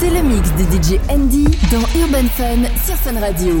C'est le mix de DJ Andy dans Urban Fun sur Fun Radio.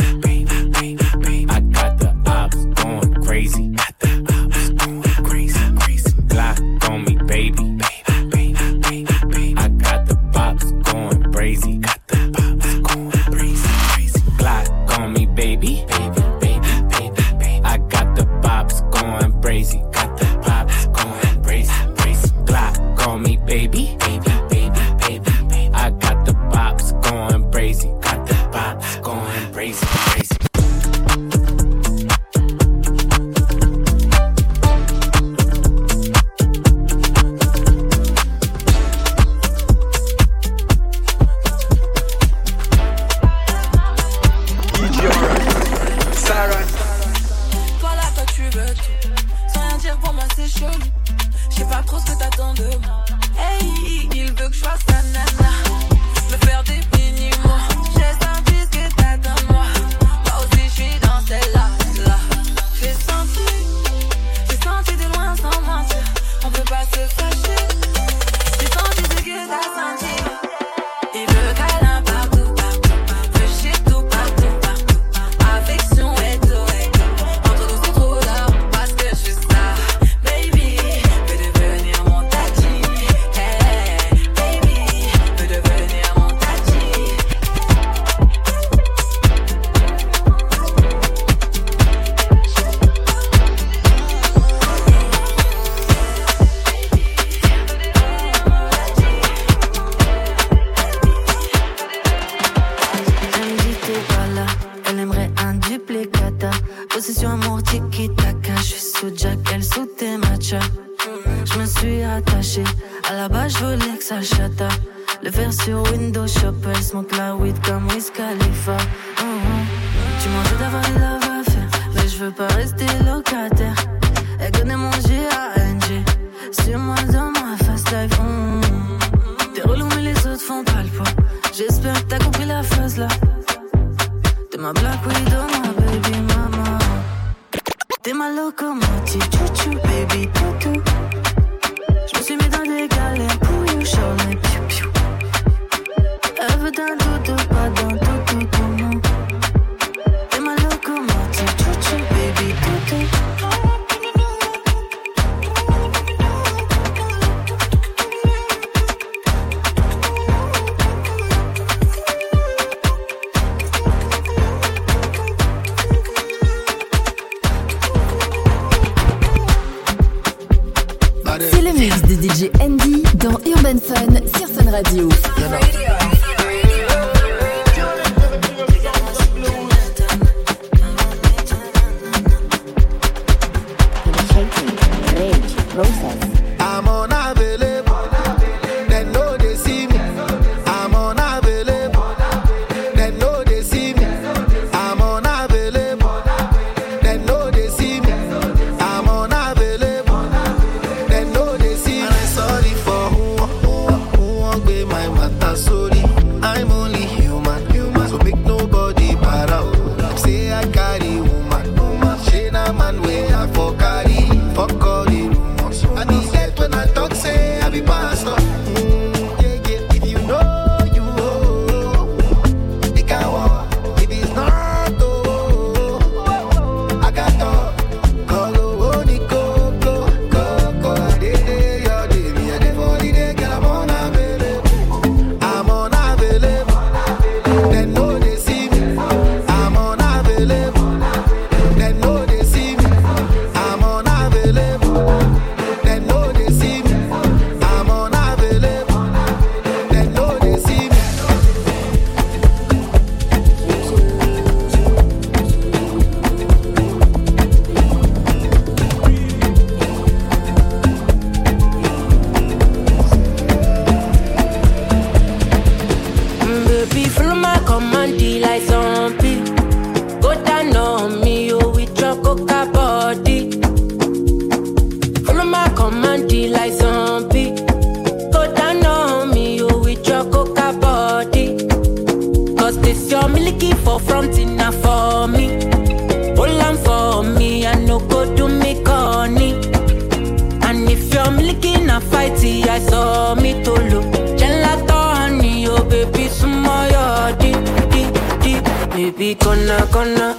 fighty, I saw me to look. Gelato honey, oh baby, some more di di di. Baby, gonna gonna.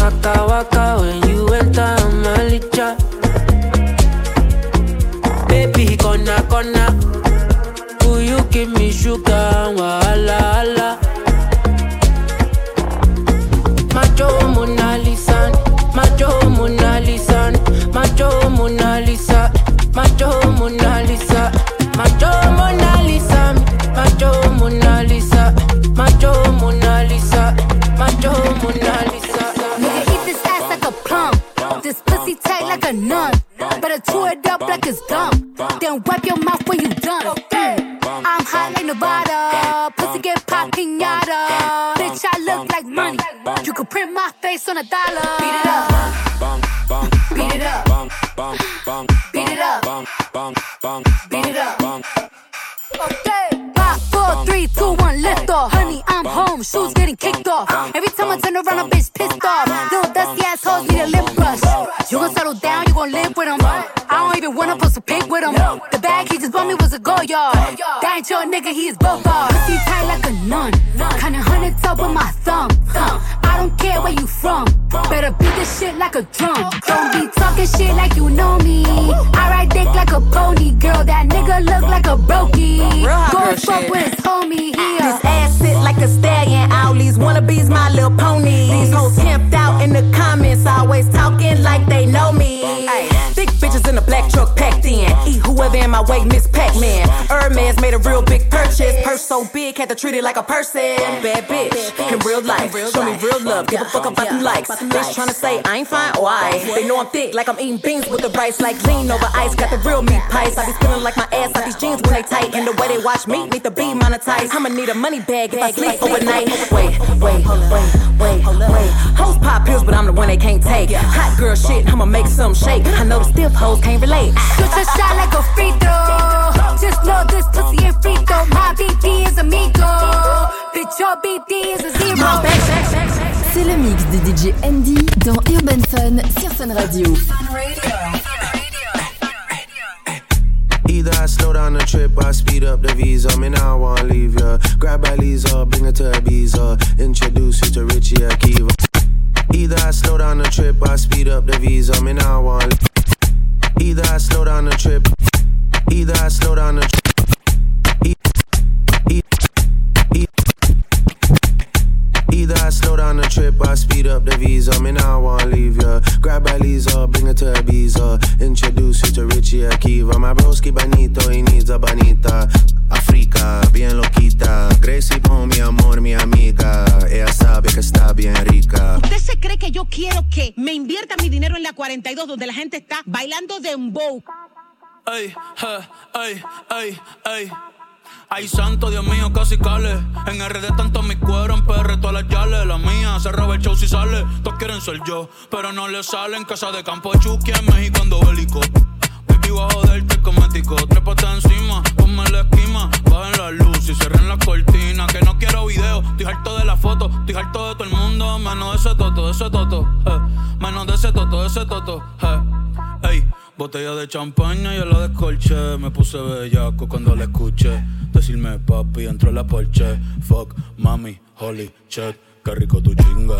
Waka waka when you enter Malicha. Baby, gonna gonna. Will you give me sugar? Wala ala. Macho Mona Lisa, Macho Mona Lisa, Macho Mona Lisa. Mona Lisa, macho Mona Lisa, macho Mona Lisa, macho Mona Lisa, macho Mona Lisa. Nigga, eat this ass like a plum, this pussy tight like a nun. Better chew it up like it's gum, then wipe your mouth when you done. Okay. Mm. I'm high like Nevada, pussy get pop pinata. Bitch, I look like money. You could print my face on a dollar. Beat it up, beat it up bang, bang, bang. Okay. Five, four, three, two, one, lift off. Honey, I'm home. Shoes getting kicked off. Every time I turn around, a bitch pissed off. Little dusty assholes need a lip brush. You gon' settle down, you gon' live with them. I don't even wanna post a pic with him. The bag he just bought me was a gold yard. That ain't your nigga, he is both bars. Pussy tight like a nun. Kinda hundred top with my thumb. I don't care where you from. Better beat this shit like a drum. Don't be talking shit like you know me. I ride dick like a pony, girl. That nigga look like a brokey. Go and fuck with his homie here. This ass sit like a stallion. All these wannabes, my little pony. These hoes camped out in the comments, always talking like they know me. Thick bitches in in a black truck packed in. Eat whoever in my way, Miss Pac Man. Hermes made a real big purchase. Purse so big, had to treat it like a person. Bad bitch, in real life. Show me real love, give a fuck about them likes. Bitch trying to say I ain't fine, oh I. They know I'm thick, like I'm eating beans with the rice. Like lean over ice, got the real meat pies. I be feeling like my ass out these jeans when they tight. And the way they watch me, need to be monetized. I'ma need a money bag if I sleep overnight. Wait, wait, wait, wait, wait. Hoes pop pills, but I'm the one they can't take. Hot girl shit, I'ma make some shake. I know the stiff hoes I ain't relate. Shoot a shot like a free throw. Just know this pussy ain't free throw. My BD is amigo. Bitch, your BD is a zero. C'est le mix de DJ ND dans Urban Fun sur Fun Radio. Either I slow down the trip, I speed up the visa. I Man, I wanna leave ya. Grab by bring her to Ibiza. Introduce you to Richie Akiva. Either I slow down the trip, I speed up the visa. I Man, I wanna. Either I slow down the trip. Either I slow down the trip. Either I slow down the trip, I speed up the visa. Me now I wanna leave ya. Grab her Lisa, bring her to Ibiza. Introduce you to Richie Akiva. My broski bonito, he needs a bonita. Africa, bien loquita. Gracie Pon, mi amor, mi amiga. Ella sabe que está bien rica. ¿Usted se cree que yo quiero que me invierta mi dinero en la 42 donde la gente está bailando de un bow? Ay, ay, ay, ay. Ay, santo, Dios mío, casi cale. En RD tanto mi cuero, en PR todas las yales. La mía se roba el show si sale. Todos quieren ser yo, pero no le salen. Casa de campo de Chucky en México ando bélico. Baby, a joderte cosmético. Trépate encima, ponme la esquima. Bajen la luz y cierren la cortina. Que no quiero video, estoy harto de la foto. Estoy harto de todo el mundo, menos de ese toto, de ese toto. Eh. Menos de ese toto, de ese toto. Eh. Ey. Botella de champaña y la descolché. Me puse bellaco cuando la escuché. Decirme papi, entró la porche. Fuck, mami, holy shit, qué rico tu chinga.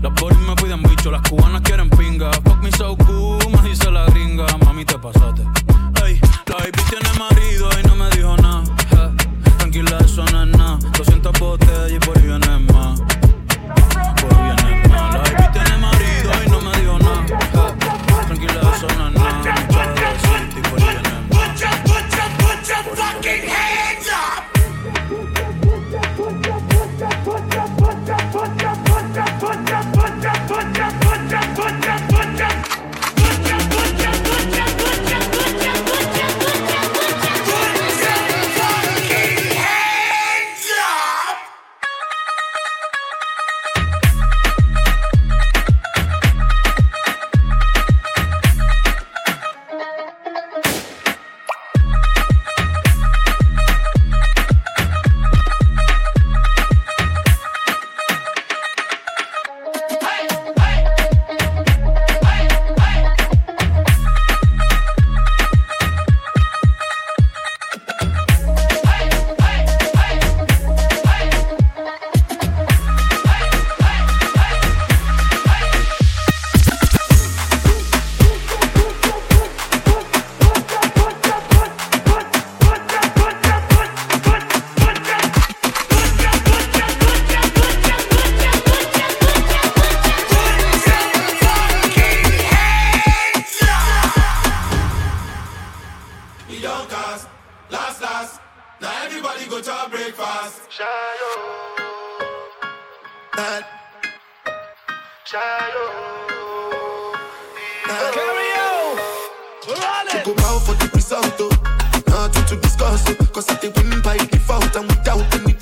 Las boris me piden bicho, las cubanas quieren pinga. Fuck me so cool, me dice la gringa. Mami, te pasaste. La baby tiene marido y no me dijo nada. Tranquila, eso no es nada. 200 botellas y por ahí viene más. Por ahí viene más. La baby tiene marido y no me dijo nada. Tranquila, eso no es nada. Mucha besita. Put your, put your, put fucking Shayo. Carry on. Go bow for the result, oh. Nothing to discuss. Cause I take win by default and without any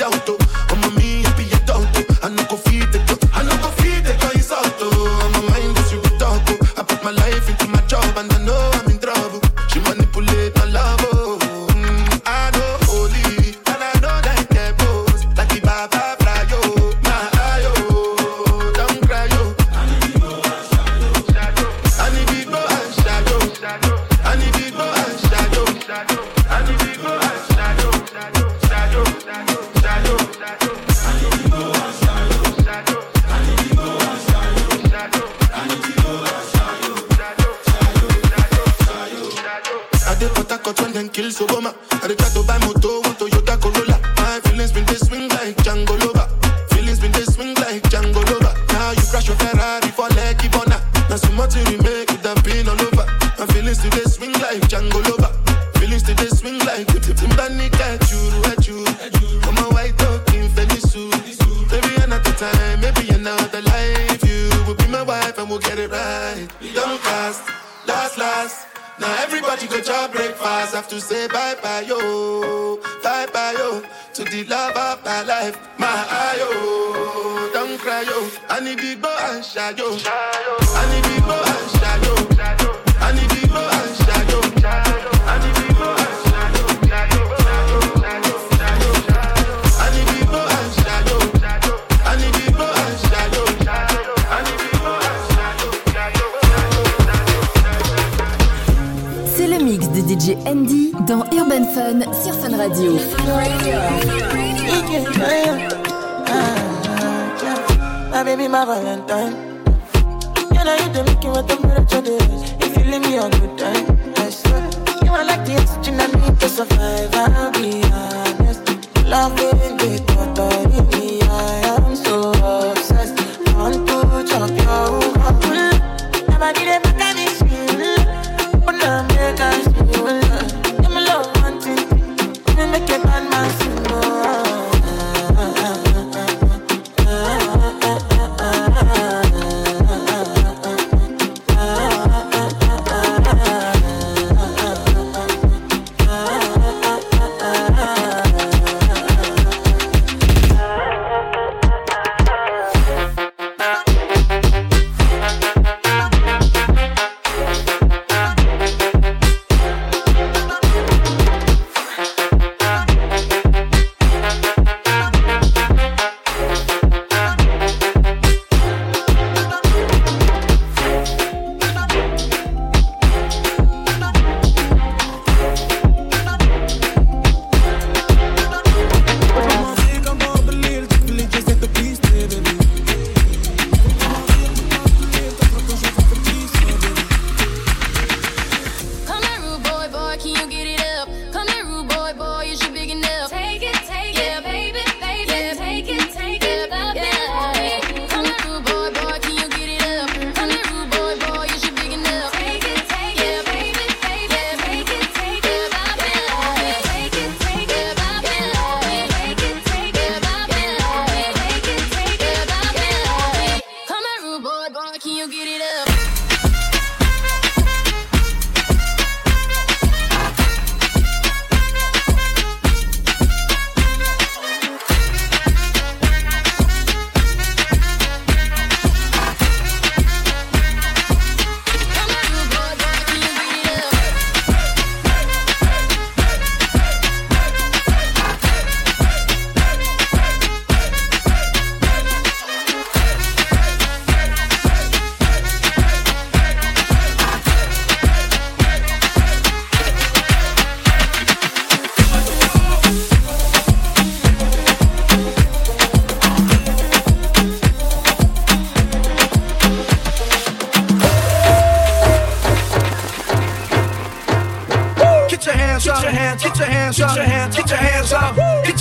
bye yo, bye bye yo to the love of my life, my ayo. Oh, don't cry yo, I need the boy and shy yo. Oh. I need the boy mix de DJ Andy dans Urban Fun sur Fun Radio.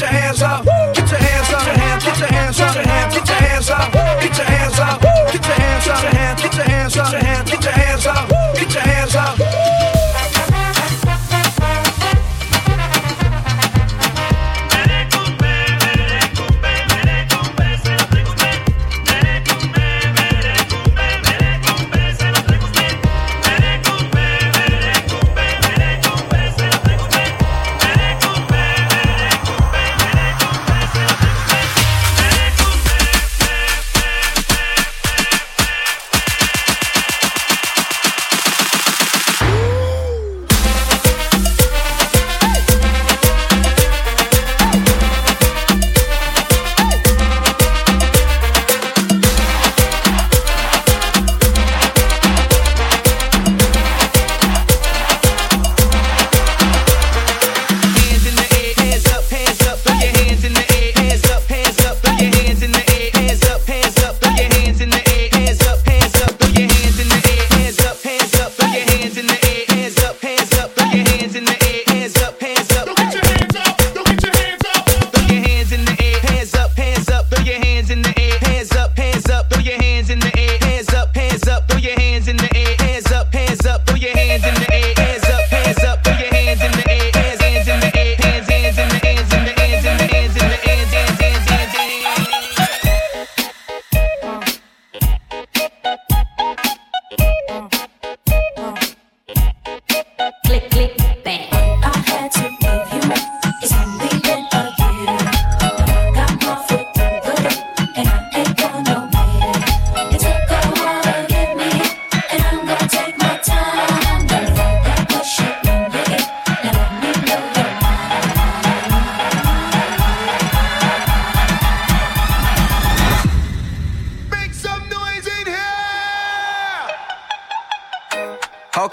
Your hands up,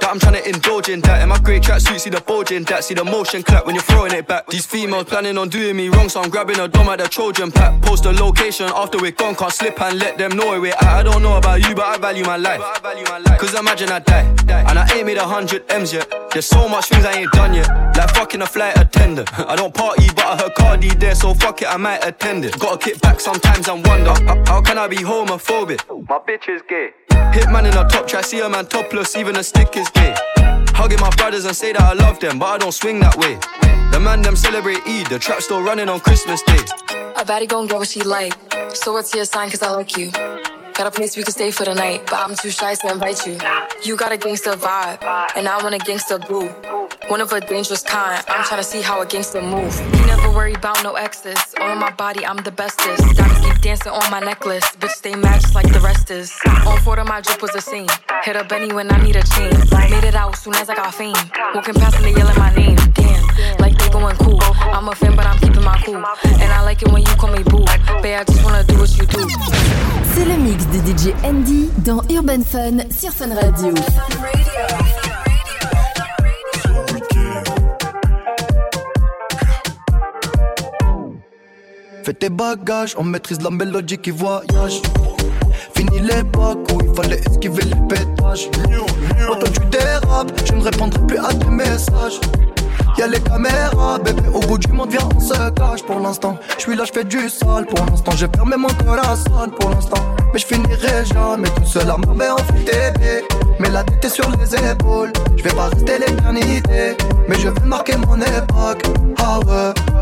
that I'm trying to indulge in that. In my great tracksuit, see the bulge in that. See the motion clap when you're throwing it back. These females planning on doing me wrong, so I'm grabbing a dome at the Trojan pack. Post the location after we're gone, can't slip and let them know we're at. I don't know about you, but I value my life. Cause imagine I die, and I ain't made a hundred M's yet. There's so much things I ain't done yet. Like fucking a flight attendant. I don't party, but I heard Cardi there, so fuck it, I might attend it. Gotta kick back sometimes and wonder, how can I be homophobic? My bitch is gay. Hitman in a top try, see a man topless, even a stick is gay. Hugging my brothers and say that I love them, but I don't swing that way. The man them celebrate Eid, the trap still running on Christmas Day. A baddie gon' get what she like, so what's your sign cause I like you. Got a place we can stay for the night, but I'm too shy to invite you. You got a gangster vibe, and I want a gangster boo. One of a dangerous kind, I'm trying to see how a gangster move. You never worry about no exes. On my body, I'm the bestest. Diamonds keep dancing on my necklace. Bitch, stay matched like the rest is. On four of my drip was a scene. Hit a Benny when I need a chain. Made it out soon as I got fame. Walking past and they yelling my name. Damn, like they going cool. I'm a fan, but I'm keeping my cool. And I like it when you call me boo. Babe, I just wanna do what you do. C'est le mix de DJ ND dans Urban Fun sur Fun Radio. Fais tes bagages, on maîtrise la mélodie qui voyage. Fini l'époque où il fallait esquiver les pétages. Quand tu dérapes, je ne répondrai plus à tes messages. Y'a les caméras, bébé, au bout du monde, viens, on se cache pour l'instant. Je suis là, je fais du sale pour l'instant. J'ai fermé mon corazon pour l'instant. Mais je finirai jamais tout seul à m'en en bébé. Mais la tête est sur les épaules. Je vais pas rester l'éternité. Mais je vais marquer mon époque. Ah ouais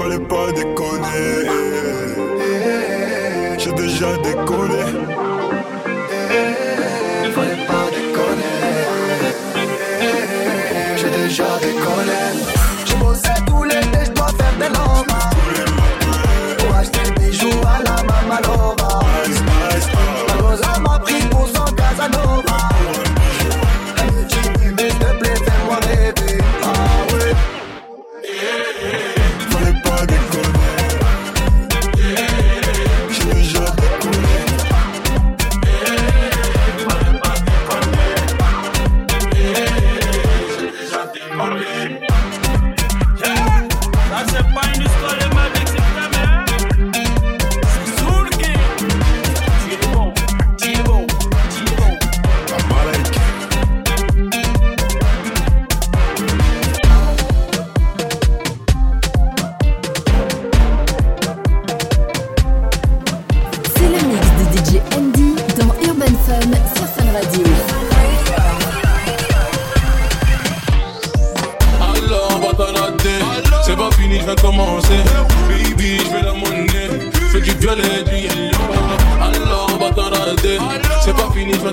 fallait pas déconner. J'ai déjà décollé. Fallait pas déconner. J'ai déjà décollé.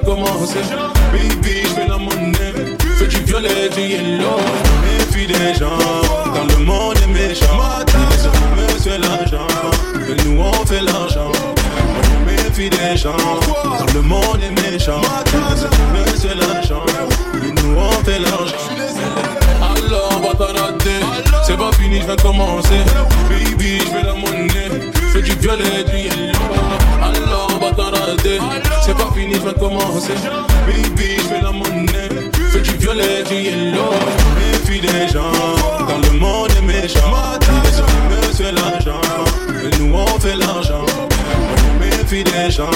Commencer. Baby, je fais la monnaie. Fais du violet, du yellow. Méfie des gens. Dans le monde est méchant. Les monsieur l'argent. Mais nous on fait l'argent. Méfie des gens. Dans le monde est méchant. Les monsieur l'argent. Mais nous on fait l'argent. Alors, va t'anader. C'est pas fini, je de commencer. Baby, je fais la monnaie. Fais du violet, du yellow. Alors, on va t'anader. C'est pas fini, je de commencer. Baby, je fais la monnaie. Fais du violet, du yellow. Méfie des gens. Dans le monde est méchant. Hommes, c'est l'argent. Et nous, on fait l'argent. On méfie des gens.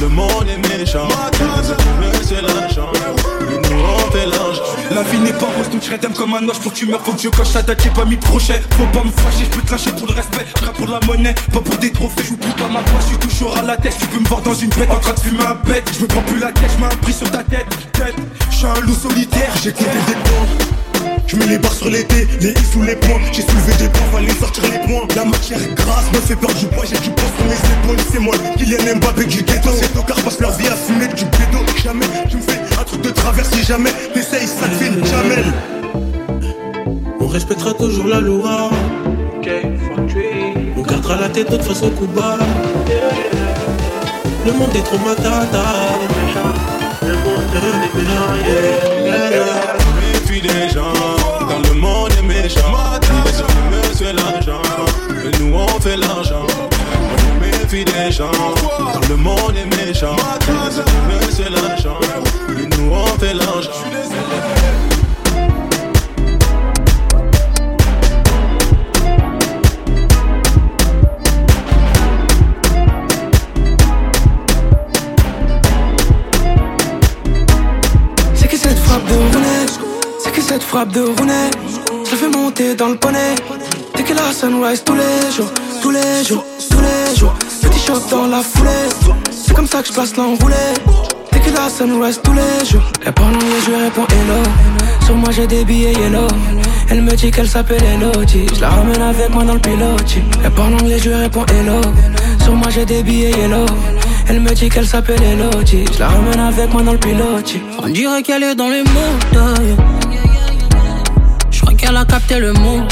Le monde est méchant. Hommes, c'est l'argent. La vie n'est pas rose, donc je t'aime comme un os pour que tu meurs, faut que je coche ta date, j'ai pas mis de crochet. Faut pas me fâcher, je peux te lâcher pour le respect, je pour la monnaie, pas pour des trophées, je plus pas ma voix, je suis toujours à la tête, tu peux me voir dans une bête en train de fumer un bête, je me prends plus la tête, je mets un prix sur ta tête, tête, je suis un loup solitaire, j'ai compté des points. Je mets les barres sur l'été, les i sous les points J'ai soulevé des points, fallait sortir les points. La matière grasse me fait peur du poids J'ai du poids sur mes épaules, c'est moi Kylian Mbappé du ghetto. Ces tocards passent leur vie à fumer du bédo. Jamais tu me fais un truc de travers si jamais. T'essayes, ça te file jamais On respectera toujours la loi. On gardera la tête de toute façon coup bas Le monde est trop matata. Le monde est Dans le monde est méchant. Hommes, c'est l'argent. Et nous, on fait l'argent. C'est que cette frappe de Rounet C'est que cette frappe de Rounet Je le fais monter dans le poney Dès que la sunrise tous les jours Tous les jours, tous les jours Dans la foulée. C'est comme ça que je place l'enroulé Dès que la sunrise tous les jours. Elle parle anglais je réponds hello. Sur moi j'ai des billets yellow. Elle me dit qu'elle s'appelle Elodie. Je la ramène avec moi dans le pilote. Elle parle anglais je réponds hello. Sur moi j'ai des billets yellow. Elle me dit qu'elle s'appelle Elodie. Je la ramène avec moi dans le pilote. On dirait qu'elle est dans les mots Je crois qu'elle a capté le mot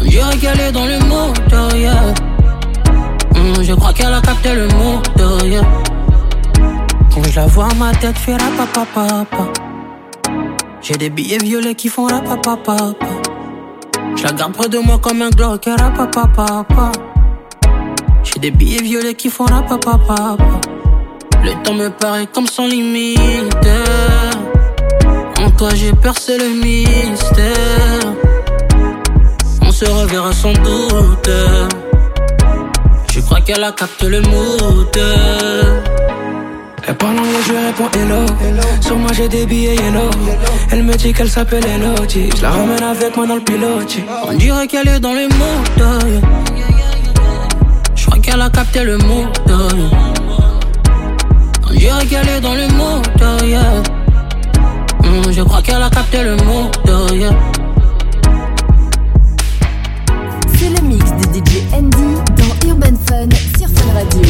On dirait qu'elle est dans les mots Je crois qu'elle a capté le mot Quand je la vois ma tête fait rapapapapa. J'ai des billets violets qui font rapapapapa. Je la garde près de moi comme un Glock rapapapapa. J'ai des billets violets qui font rapapapapa. Le temps me paraît comme sans limite. En toi j'ai percé le mystère. On se reverra sans doute crois qu'elle a capté le mood Elle parle anglais, je réponds hello. Sur moi j'ai des billets yellow. Elle me dit qu'elle s'appelle Elodie. Je la ramène avec moi dans le pilote. On dirait qu'elle est dans les mots Je crois qu'elle a capté le mood On dirait qu'elle est dans les mots Mm, Je crois qu'elle a capté le mood Sur Fun Radio.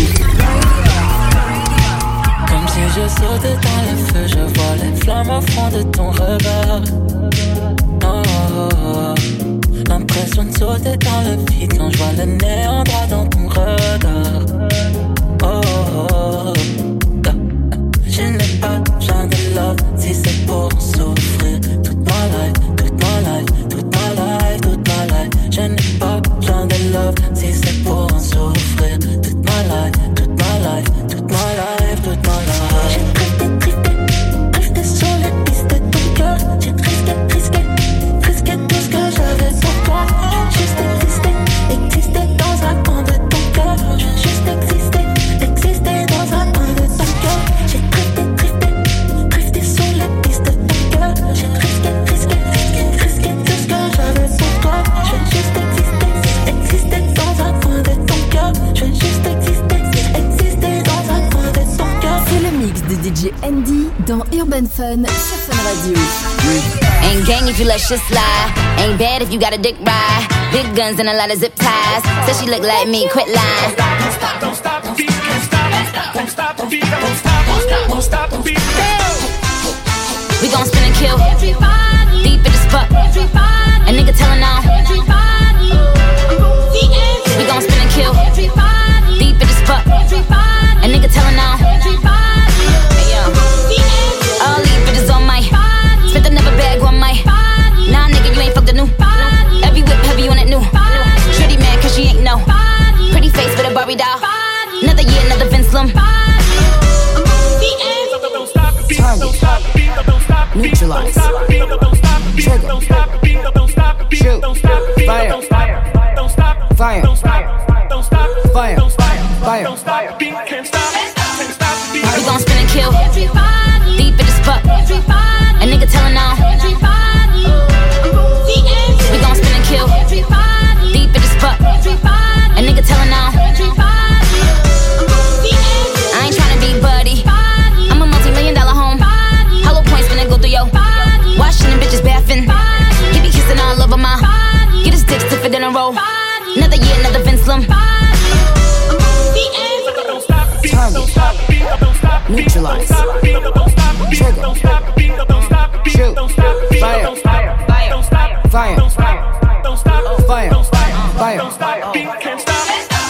Comme si je sautais dans le feu, je vois les flammes au fond de ton regard. Oh, oh, oh. L'impression de sauter dans le vide quand je vois le néant droit dans ton regard. Oh, oh, oh. Je n'ai pas besoin de love si c'est pour souffrir. Toute ma life, toute ma life, toute ma life, toute ma life. Je n'ai pas besoin de love si ND dans Urban Fun sur Fun Radio. Ain't gang if you let shit slide. Ain't bad if you got a dick ride. Big guns and a lot of zip ties. Says she look like me, quit lying. Don't stop, don't stop, don't stop, don't stop, don't stop, don't stop, don't stop, don't stop, don't stop. We gon' spin and kill. Deep in the spot. A nigga telling on. orgasm. Target. Neutralize. Trigger. Shoot. Fire. Fire. Fire. Fire. Fire. We gon' spin and kill. Deep in this buck. A nigga telling on. general. Body. Another year, another Vince Slim. Target. Neutralize. Trigger. Shoot. Fire. Fire. Fire. Fire. Fire. Fire. Fire. Fire. Fire. Fire. Fire. Fire. Fire. Fire. Fire. Fire.